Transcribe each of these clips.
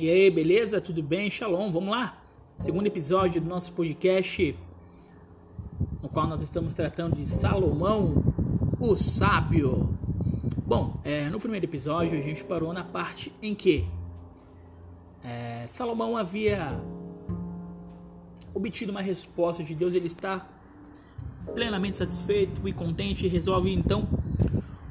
E aí, beleza? Tudo bem? Shalom, vamos lá? Segundo episódio do nosso podcast, no qual nós estamos tratando de Salomão, o sábio. Bom, é, no primeiro episódio a gente parou na parte em que é, Salomão havia obtido uma resposta de Deus, ele está plenamente satisfeito e contente e resolve então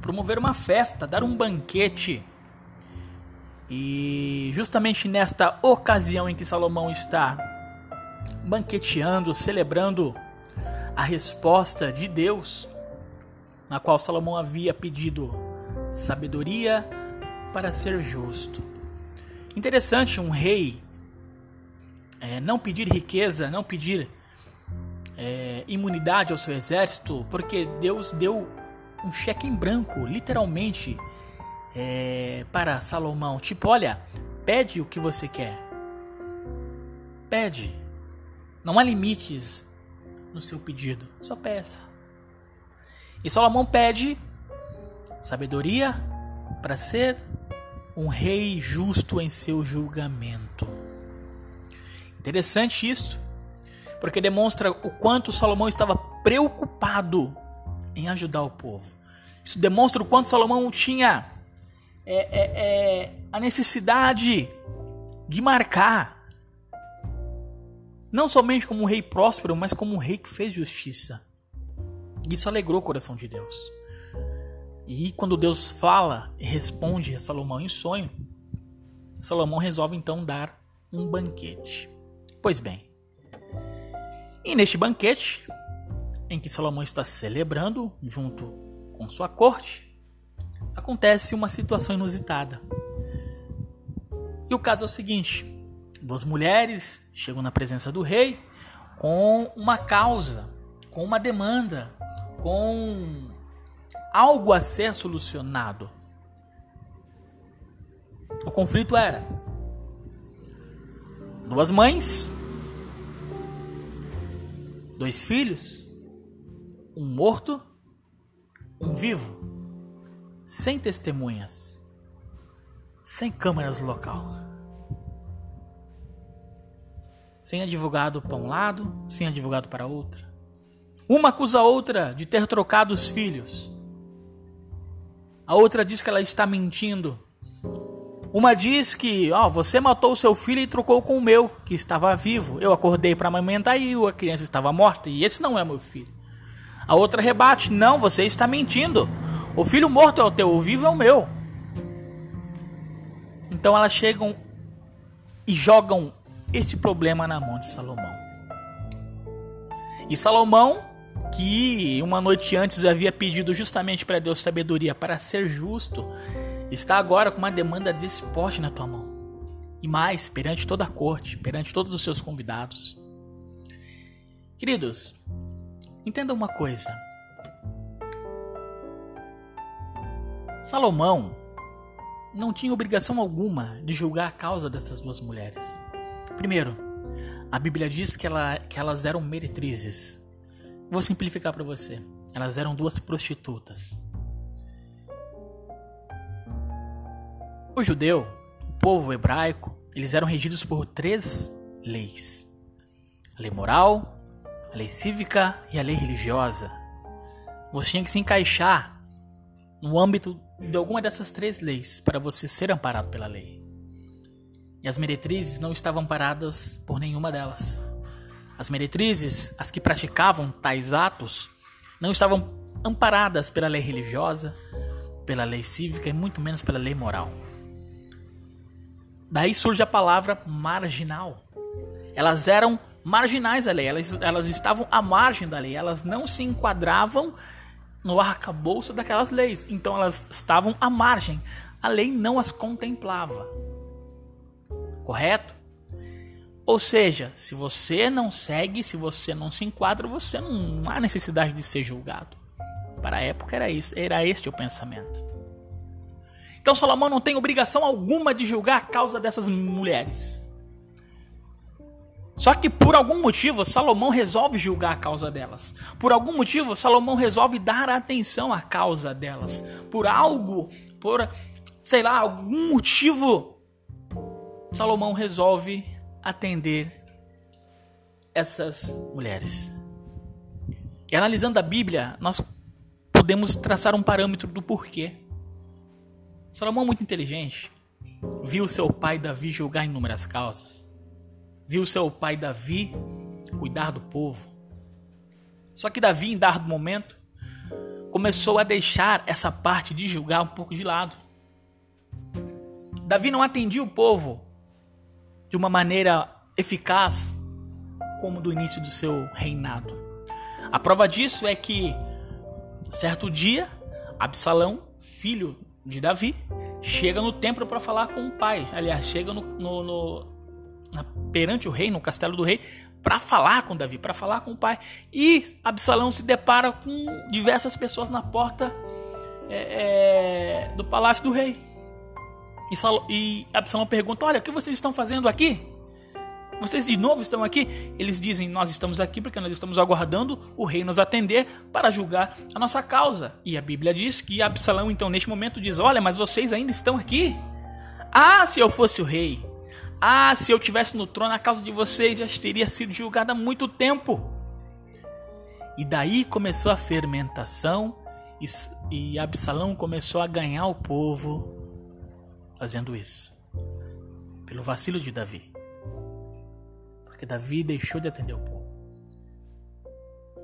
promover uma festa, dar um banquete. E justamente nesta ocasião em que Salomão está banqueteando, celebrando a resposta de Deus, na qual Salomão havia pedido sabedoria para ser justo. Interessante um rei é, não pedir riqueza, não pedir é, imunidade ao seu exército, porque Deus deu um cheque em branco, literalmente, é, para Salomão. Tipo, olha, pede o que você quer. Pede. Não há limites no seu pedido, só peça. E Salomão pede sabedoria para ser um rei justo em seu julgamento. Interessante isso, porque demonstra o quanto Salomão estava preocupado em ajudar o povo. Isso demonstra o quanto Salomão tinha é, é, é, a necessidade de marcar, não somente como um rei próspero, mas como um rei que fez justiça. Isso alegrou o coração de Deus. E quando Deus fala e responde a Salomão em sonho, Salomão resolve então dar um banquete. Pois bem, e neste banquete, em que Salomão está celebrando junto com sua corte, acontece uma situação inusitada. E o caso é o seguinte: duas mulheres chegam na presença do rei com uma causa, com uma demanda, com algo a ser solucionado. O conflito era duas mães dois filhos, um morto, um vivo, sem testemunhas, sem câmeras no local, sem advogado para um lado, sem advogado para outro. Uma acusa a outra de ter trocado os filhos. A outra diz que ela está mentindo uma diz que, ó, você matou o seu filho e trocou com o meu, que estava vivo. Eu acordei para amamentar e a criança estava morta, e esse não é meu filho. A outra rebate: Não, você está mentindo. O filho morto é o teu, o vivo é o meu. Então elas chegam e jogam este problema na mão de Salomão. E Salomão, que uma noite antes havia pedido justamente para Deus sabedoria para ser justo, está agora com uma demanda desse porte na tua mão. E mais, perante toda a corte, perante todos os seus convidados. Queridos, entendam uma coisa. Salomão não tinha obrigação alguma de julgar a causa dessas duas mulheres. Primeiro, a Bíblia diz que, ela, que elas eram meretrizes. Vou simplificar para você. Elas eram duas prostitutas. O judeu, o povo hebraico, eles eram regidos por três leis: a lei moral, a lei cívica e a lei religiosa. Você tinha que se encaixar no âmbito de alguma dessas três leis para você ser amparado pela lei. E as meretrizes não estavam amparadas por nenhuma delas. As meretrizes, as que praticavam tais atos, não estavam amparadas pela lei religiosa, pela lei cívica e muito menos pela lei moral. Daí surge a palavra marginal. Elas eram marginais da lei, elas, elas estavam à margem da lei, elas não se enquadravam no arcabouço daquelas leis, então elas estavam à margem. A lei não as contemplava. Correto? Ou seja, se você não segue, se você não se enquadra, você não há necessidade de ser julgado. Para a época era isso, era este o pensamento. Então Salomão não tem obrigação alguma de julgar a causa dessas mulheres. Só que por algum motivo Salomão resolve julgar a causa delas. Por algum motivo Salomão resolve dar atenção à causa delas. Por algo, por sei lá, algum motivo Salomão resolve atender essas mulheres. E analisando a Bíblia, nós podemos traçar um parâmetro do porquê. Salomão, muito inteligente, viu seu pai Davi julgar inúmeras causas, viu seu pai Davi cuidar do povo. Só que Davi, em dado momento, começou a deixar essa parte de julgar um pouco de lado. Davi não atendia o povo de uma maneira eficaz como do início do seu reinado. A prova disso é que, certo dia, Absalão, filho de Davi, chega no templo para falar com o pai. Aliás, chega no, no, no perante o rei, no castelo do rei, para falar com Davi, para falar com o pai. E Absalão se depara com diversas pessoas na porta é, é, do palácio do rei. E, e Absalão pergunta: Olha, o que vocês estão fazendo aqui? Vocês de novo estão aqui? Eles dizem: Nós estamos aqui porque nós estamos aguardando o rei nos atender para julgar a nossa causa. E a Bíblia diz que Absalão, então, neste momento, diz: Olha, mas vocês ainda estão aqui? Ah, se eu fosse o rei! Ah, se eu tivesse no trono, a causa de vocês já teria sido julgada há muito tempo. E daí começou a fermentação e Absalão começou a ganhar o povo fazendo isso. Pelo vacilo de Davi. Porque Davi deixou de atender o povo.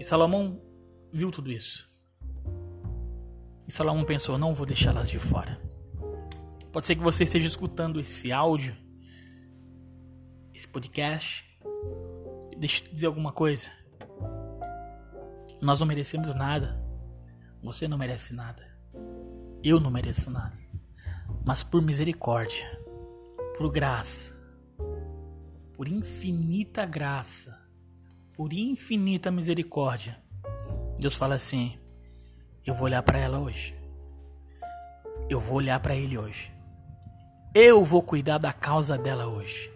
E Salomão viu tudo isso. E Salomão pensou: não vou deixá-las de fora. Pode ser que você esteja escutando esse áudio, esse podcast. Deixa eu te dizer alguma coisa. Nós não merecemos nada. Você não merece nada. Eu não mereço nada. Mas por misericórdia, por graça, por infinita graça, por infinita misericórdia, Deus fala assim: eu vou olhar para ela hoje. Eu vou olhar para ele hoje. Eu vou cuidar da causa dela hoje.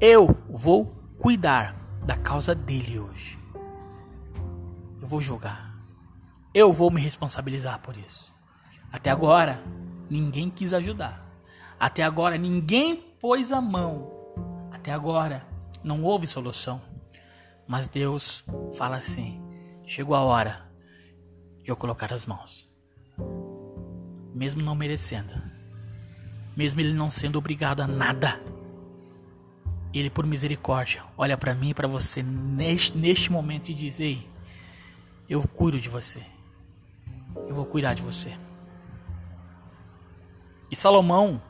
Eu vou cuidar da causa dele hoje. Eu vou julgar. Eu vou me responsabilizar por isso. Até agora, ninguém quis ajudar. Até agora, ninguém pôs a mão até agora não houve solução. Mas Deus fala assim: chegou a hora de eu colocar as mãos. Mesmo não merecendo, mesmo ele não sendo obrigado a nada, ele por misericórdia olha para mim e para você neste, neste momento e diz: Ei, eu cuido de você, eu vou cuidar de você. E Salomão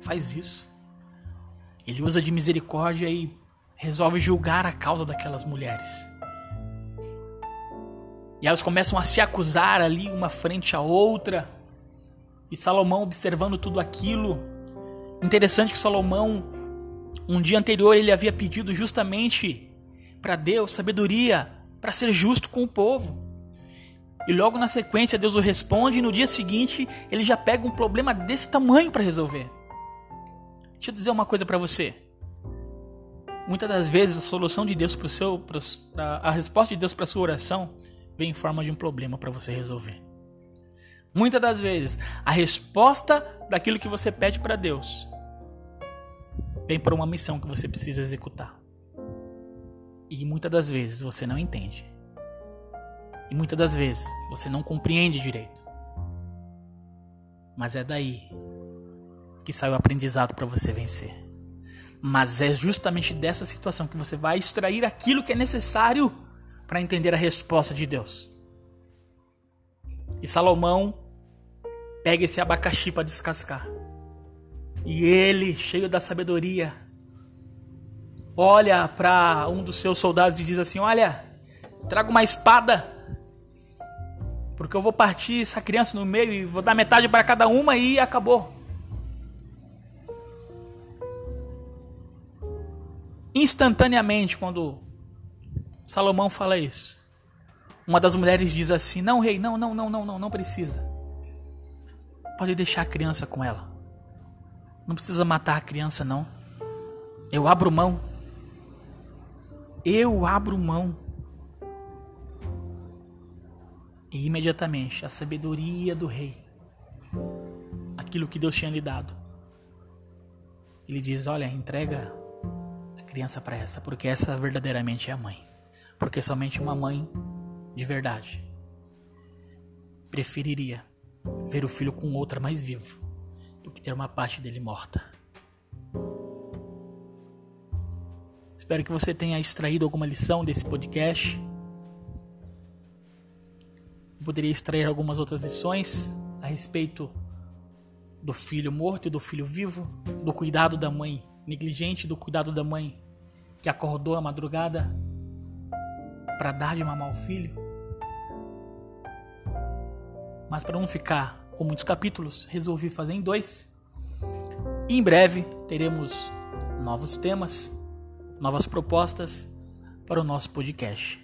faz isso. Ele usa de misericórdia e resolve julgar a causa daquelas mulheres. E elas começam a se acusar ali, uma frente à outra. E Salomão observando tudo aquilo. Interessante que Salomão, um dia anterior, ele havia pedido justamente para Deus sabedoria para ser justo com o povo. E logo na sequência Deus o responde e no dia seguinte ele já pega um problema desse tamanho para resolver. Deixa eu dizer uma coisa para você. Muitas das vezes a solução de Deus para o seu, pro, a, a resposta de Deus para sua oração vem em forma de um problema para você resolver. Muitas das vezes a resposta daquilo que você pede para Deus vem para uma missão que você precisa executar. E muitas das vezes você não entende. E muitas das vezes você não compreende direito. Mas é daí que sai o aprendizado para você vencer. Mas é justamente dessa situação que você vai extrair aquilo que é necessário para entender a resposta de Deus. E Salomão pega esse abacaxi para descascar. E ele, cheio da sabedoria, olha para um dos seus soldados e diz assim: Olha, traga uma espada, porque eu vou partir essa criança no meio e vou dar metade para cada uma e acabou. Instantaneamente, quando Salomão fala isso, uma das mulheres diz assim: Não, rei, não, não, não, não, não, não precisa. Pode deixar a criança com ela. Não precisa matar a criança, não. Eu abro mão. Eu abro mão. E imediatamente a sabedoria do rei, aquilo que Deus tinha lhe dado, ele diz: Olha, entrega a criança para essa, porque essa verdadeiramente é a mãe. Porque somente uma mãe de verdade preferiria ver o filho com outra mais vivo do que ter uma parte dele morta. Espero que você tenha extraído alguma lição desse podcast. Eu poderia extrair algumas outras lições a respeito do filho morto e do filho vivo, do cuidado da mãe negligente, do cuidado da mãe que acordou à madrugada para dar de mamar o filho. Mas para não ficar com muitos capítulos, resolvi fazer em dois. E em breve teremos novos temas, novas propostas para o nosso podcast.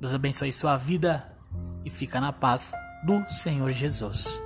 Deus abençoe sua vida e fica na paz do Senhor Jesus.